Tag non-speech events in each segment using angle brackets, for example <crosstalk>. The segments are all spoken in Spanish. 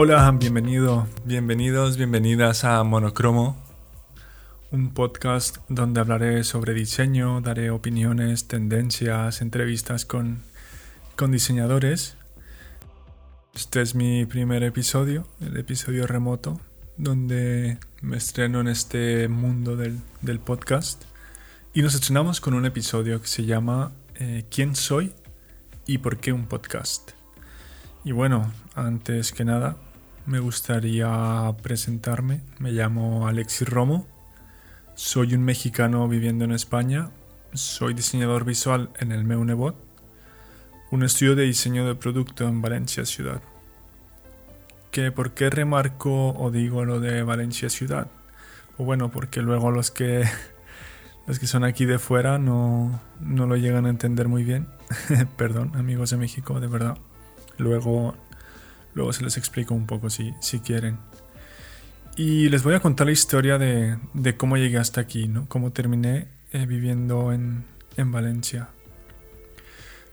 Hola, bienvenido, bienvenidos, bienvenidas a Monocromo, un podcast donde hablaré sobre diseño, daré opiniones, tendencias, entrevistas con, con diseñadores. Este es mi primer episodio, el episodio remoto, donde me estreno en este mundo del, del podcast. Y nos estrenamos con un episodio que se llama eh, ¿Quién soy y por qué un podcast? Y bueno, antes que nada, me gustaría presentarme. Me llamo Alexis Romo. Soy un mexicano viviendo en España. Soy diseñador visual en el Meunebot, un estudio de diseño de producto en Valencia Ciudad. ¿Qué, ¿Por qué remarco o digo lo de Valencia Ciudad? Pues bueno, porque luego los que, <laughs> los que son aquí de fuera no, no lo llegan a entender muy bien. <laughs> Perdón, amigos de México, de verdad. Luego Luego se les explico un poco si, si quieren. Y les voy a contar la historia de, de cómo llegué hasta aquí, ¿no? Cómo terminé eh, viviendo en, en Valencia.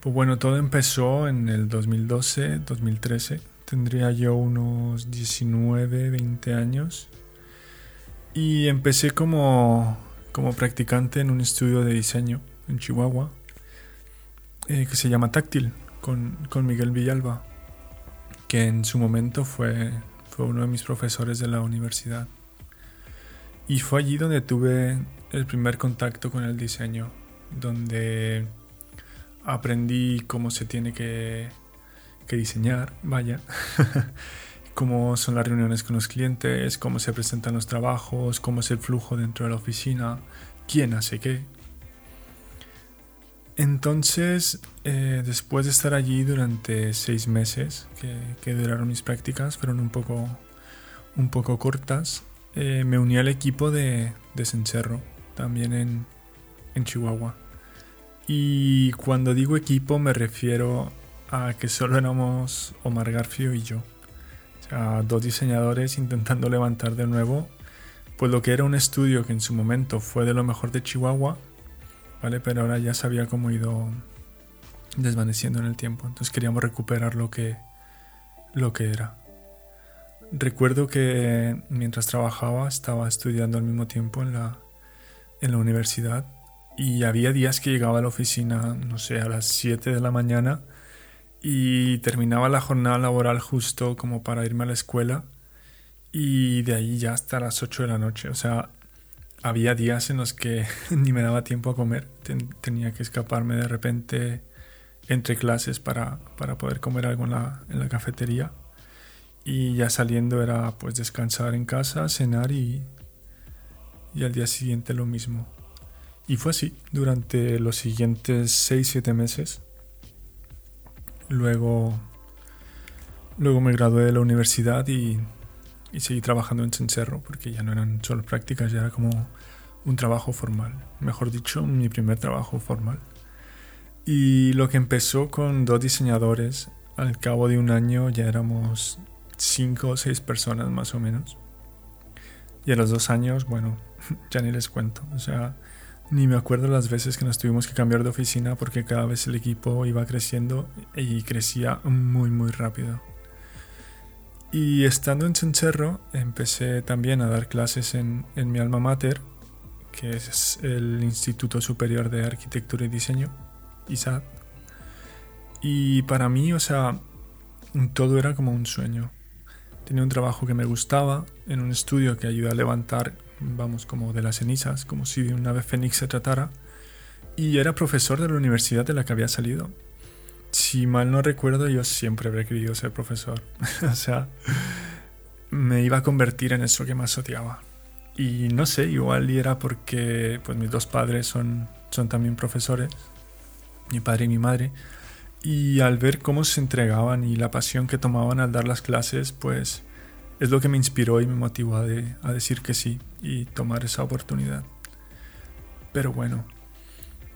Pues bueno, todo empezó en el 2012, 2013. Tendría yo unos 19, 20 años. Y empecé como, como practicante en un estudio de diseño en Chihuahua eh, que se llama Táctil con, con Miguel Villalba que en su momento fue, fue uno de mis profesores de la universidad. Y fue allí donde tuve el primer contacto con el diseño, donde aprendí cómo se tiene que, que diseñar, vaya, <laughs> cómo son las reuniones con los clientes, cómo se presentan los trabajos, cómo es el flujo dentro de la oficina, quién hace qué. Entonces, eh, después de estar allí durante seis meses, que, duraron mis prácticas, fueron un poco, un poco cortas, eh, me uní al equipo de, de Cencerro, también en, en Chihuahua. Y cuando digo equipo me refiero a que solo éramos Omar Garfio y yo. O sea, dos diseñadores intentando levantar de nuevo pues lo que era un estudio que en su momento fue de lo mejor de Chihuahua pero ahora ya se había como ido desvaneciendo en el tiempo, entonces queríamos recuperar lo que, lo que era. Recuerdo que mientras trabajaba estaba estudiando al mismo tiempo en la, en la universidad y había días que llegaba a la oficina, no sé, a las 7 de la mañana y terminaba la jornada laboral justo como para irme a la escuela y de ahí ya hasta las 8 de la noche. O sea, había días en los que <laughs> ni me daba tiempo a comer. tenía que escaparme de repente entre clases para, para poder comer algo en la, en la, cafetería. Y ya saliendo era pues descansar en casa, cenar y, y al día siguiente lo mismo. Y fue así durante los siguientes 6-7 meses. Luego, luego me gradué de la universidad y y seguí trabajando en Cencerro porque ya no eran solo prácticas, ya era como un trabajo formal, mejor dicho, mi primer trabajo formal. Y lo que empezó con dos diseñadores, al cabo de un año ya éramos cinco o seis personas más o menos. Y a los dos años, bueno, <laughs> ya ni les cuento. O sea, ni me acuerdo las veces que nos tuvimos que cambiar de oficina porque cada vez el equipo iba creciendo y crecía muy, muy rápido. Y estando en Cencerro, empecé también a dar clases en, mi alma mater, que es el Instituto Superior de Arquitectura y Diseño, ISAD. Y para mí, o sea, todo era como un sueño. Tenía un trabajo que me gustaba, en un estudio que ayuda a levantar, vamos, como de las cenizas, como si de una vez fénix se tratara. Y era profesor de la universidad de la que había salido si mal no recuerdo, yo siempre habría querido ser profesor. <laughs> o sea, me iba a convertir en eso que más odiaba. Y no sé, igual era porque pues mis dos padres son, son también profesores, mi padre y mi madre, y al ver cómo se entregaban y la pasión que tomaban al dar las clases, pues es lo que me inspiró y me motivó a, a decir que sí y tomar esa oportunidad. Pero bueno,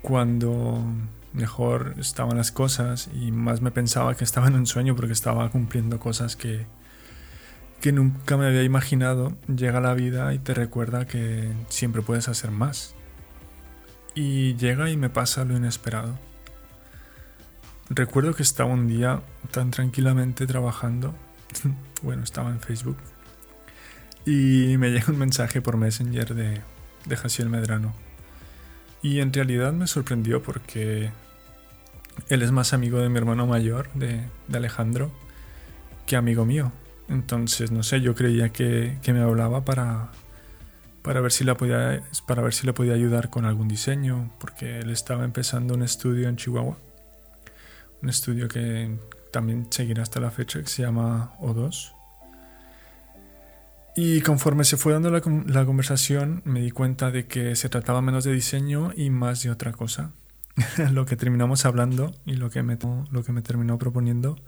cuando mejor estaban las cosas y más me pensaba que estaba en un sueño porque estaba cumpliendo cosas que, que nunca me había imaginado. Llega la vida y te recuerda que siempre puedes hacer más. Y llega y me pasa lo inesperado. Recuerdo que estaba un día tan tranquilamente trabajando <laughs> bueno, estaba en Facebook. Y me llega un mensaje por Messenger de, de Jaciel Medrano. Y en realidad me sorprendió porque él es más amigo de mi hermano mayor, de, Alejandro, que amigo mío. Entonces, no sé, yo creía que, que me hablaba para, para, ver si la podía, para ver si le podía ayudar con algún diseño, porque él estaba empezando un estudio en Chihuahua. Un estudio que también seguirá hasta la fecha, que se llama O2. Y conforme se fue dando la, la, conversación, me di cuenta de que se trataba menos de diseño y más de otra cosa. <laughs> lo que terminamos hablando y lo que, me, lo que me terminó proponiendo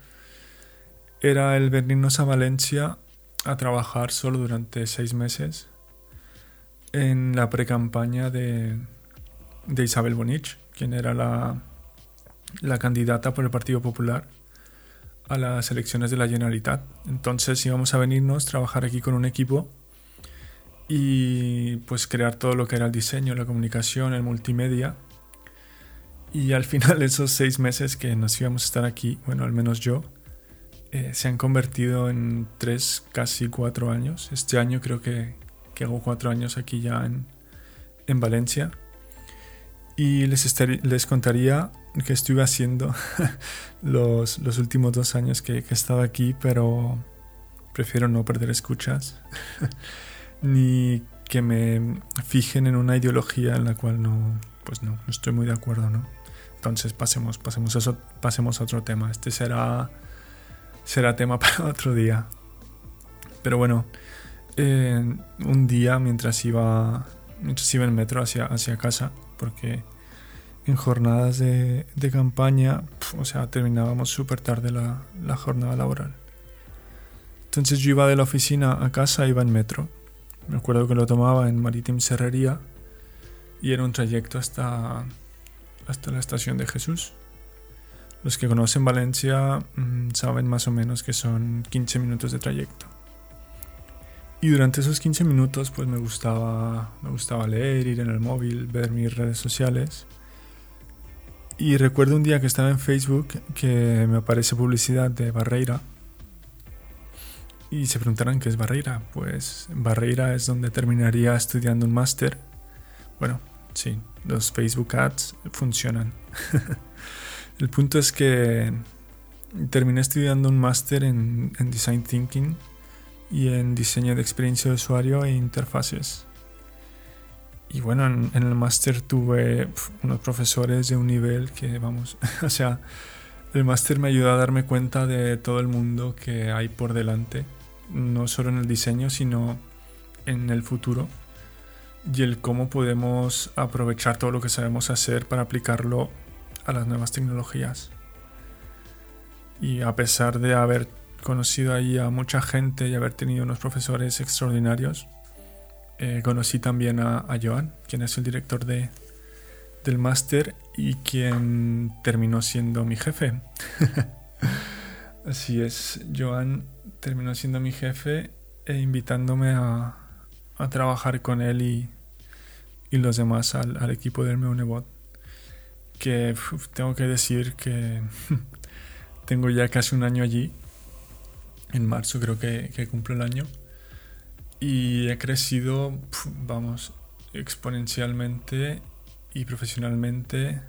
era el venirnos a Valencia a trabajar solo durante seis meses en la pre-campaña de, de, Isabel Bonich, quien era la, la candidata por el Partido Popular a las elecciones de la Generalitat. Entonces íbamos a venirnos, trabajar aquí con un equipo y pues crear todo lo que era el diseño, la comunicación, el multimedia. Y al <laughs> final esos seis meses que nos íbamos a estar aquí, bueno, al menos yo, eh, se han convertido en tres, casi cuatro años. Este año creo que, que hago cuatro años aquí ya en, en Valencia. Y les, les contaría que estuve haciendo <laughs> los, los, últimos dos años que, que, he estado aquí, pero prefiero no perder escuchas, <laughs> ni que me fijen en una ideología en la cual no, pues no, no estoy muy de acuerdo, ¿no? Entonces pasemos, pasemos, pasemos a otro tema. Este será, será tema <laughs> para otro día. Pero bueno, eh, un día mientras iba, mientras iba en metro hacia, hacia casa, porque en jornadas de, de campaña, o sea, terminábamos súper tarde la, la, jornada laboral. Entonces yo iba de la oficina a casa, iba en metro. Me acuerdo que lo tomaba en Marítim Serrería y era un trayecto hasta, hasta la estación de Jesús. Los que conocen Valencia mmm, saben más o menos que son 15 minutos de trayecto. Y durante esos 15 minutos pues me gustaba, me gustaba leer, ir en el móvil, ver mis redes sociales. Y recuerdo un día que estaba en Facebook que me aparece publicidad de Barreira. Y se preguntarán qué es Barreira. Pues Barreira es donde terminaría estudiando un máster. Bueno, sí, los Facebook Ads funcionan. <laughs> el punto es que terminé estudiando un máster en, en Design Thinking y en diseño de experiencia de usuario e interfaces. Y bueno, en, en el máster tuve unos profesores de un nivel que, vamos, <laughs> o sea, el máster me ayudó a darme cuenta de todo el mundo que hay por delante, no solo en el diseño, sino en el futuro y el cómo podemos aprovechar todo lo que sabemos hacer para aplicarlo a las nuevas tecnologías. Y a pesar de haber conocido ahí a mucha gente y haber tenido unos profesores extraordinarios. Eh, conocí también a, Joan, quien es el director de, del máster y quien terminó siendo mi jefe. <laughs> Así es, Joan terminó siendo mi jefe e invitándome a, a trabajar con él y, y los demás al, al, equipo del Meunebot. Que tengo que decir que <laughs> tengo ya casi un año allí en marzo creo que, que cumple el año. Y he crecido, vamos, exponencialmente y profesionalmente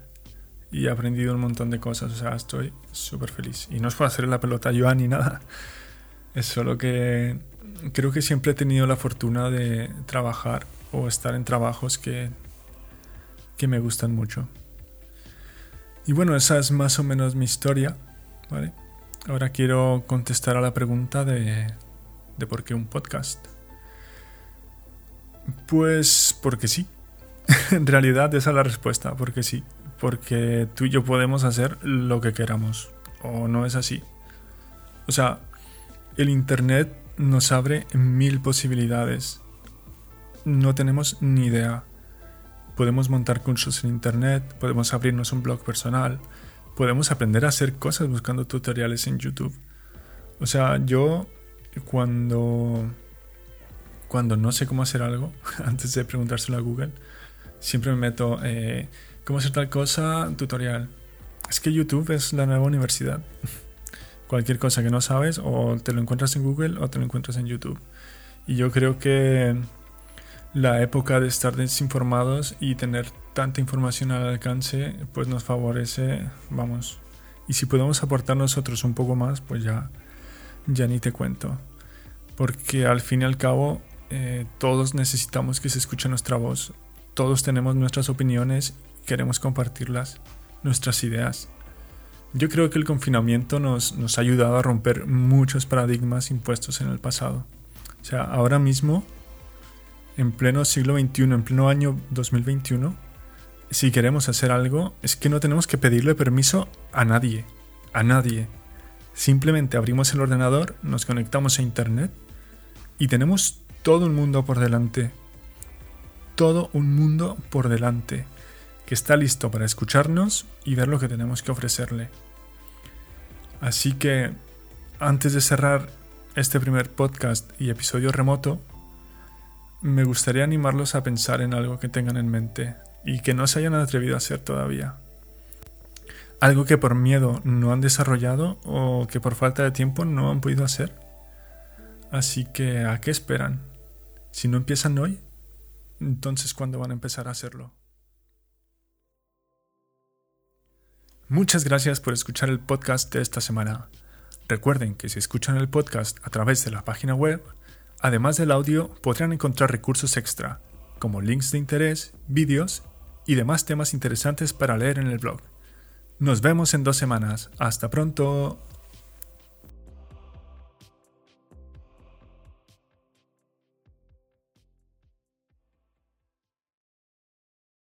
y he aprendido un montón de cosas. O sea, estoy súper feliz. Y no es por hacer la pelota yo ni nada. Es solo que creo que siempre he tenido la fortuna de trabajar o estar en trabajos que, que me gustan mucho. Y bueno, esa es más o menos mi historia, ¿vale? Ahora quiero contestar a la pregunta de, de por qué un podcast. Pues porque sí. <laughs> en realidad esa es la respuesta, porque sí. Porque tú y yo podemos hacer lo que queramos. ¿O no es así? O sea, el Internet nos abre mil posibilidades. No tenemos ni idea. Podemos montar cursos en Internet, podemos abrirnos un blog personal, podemos aprender a hacer cosas buscando tutoriales en YouTube. O sea, yo cuando cuando no sé cómo hacer algo, <laughs> antes de preguntárselo a Google, siempre me meto eh, cómo hacer tal cosa, tutorial. Es que YouTube es la nueva universidad. <laughs> cualquier cosa que no sabes o te lo encuentras en Google o te lo encuentras en YouTube. Y yo creo que la época de estar desinformados y tener tanta información al alcance pues nos favorece, vamos. Y si podemos aportar nosotros un poco más, pues ya, ya ni te cuento. Porque al fin y al cabo eh, todos necesitamos que se escuche nuestra voz. Todos tenemos nuestras opiniones, queremos compartirlas, nuestras ideas. Yo creo que el confinamiento nos, nos ha ayudado a romper muchos paradigmas impuestos en el pasado. O sea, ahora mismo, en pleno siglo XXI, en pleno año 2021, si queremos hacer algo, es que no tenemos que pedirle permiso a nadie. A nadie. Simplemente abrimos el ordenador, nos conectamos a Internet y tenemos todo un mundo por delante. Todo un mundo por delante que está listo para escucharnos y ver lo que tenemos que ofrecerle. Así que, antes de cerrar este primer podcast y episodio remoto, me gustaría animarlos a pensar en algo que tengan en mente y que no se hayan atrevido a hacer todavía. Algo que por miedo no han desarrollado o que por falta de tiempo no han podido hacer. Así que, ¿a qué esperan? Si no empiezan hoy, entonces ¿cuándo van a empezar a hacerlo? Muchas gracias por escuchar el podcast de esta semana. Recuerden que si escuchan el podcast a través de la página web, además del audio podrán encontrar recursos extra, como links de interés, vídeos y demás temas interesantes para leer en el blog. Nos vemos en dos semanas. Hasta pronto.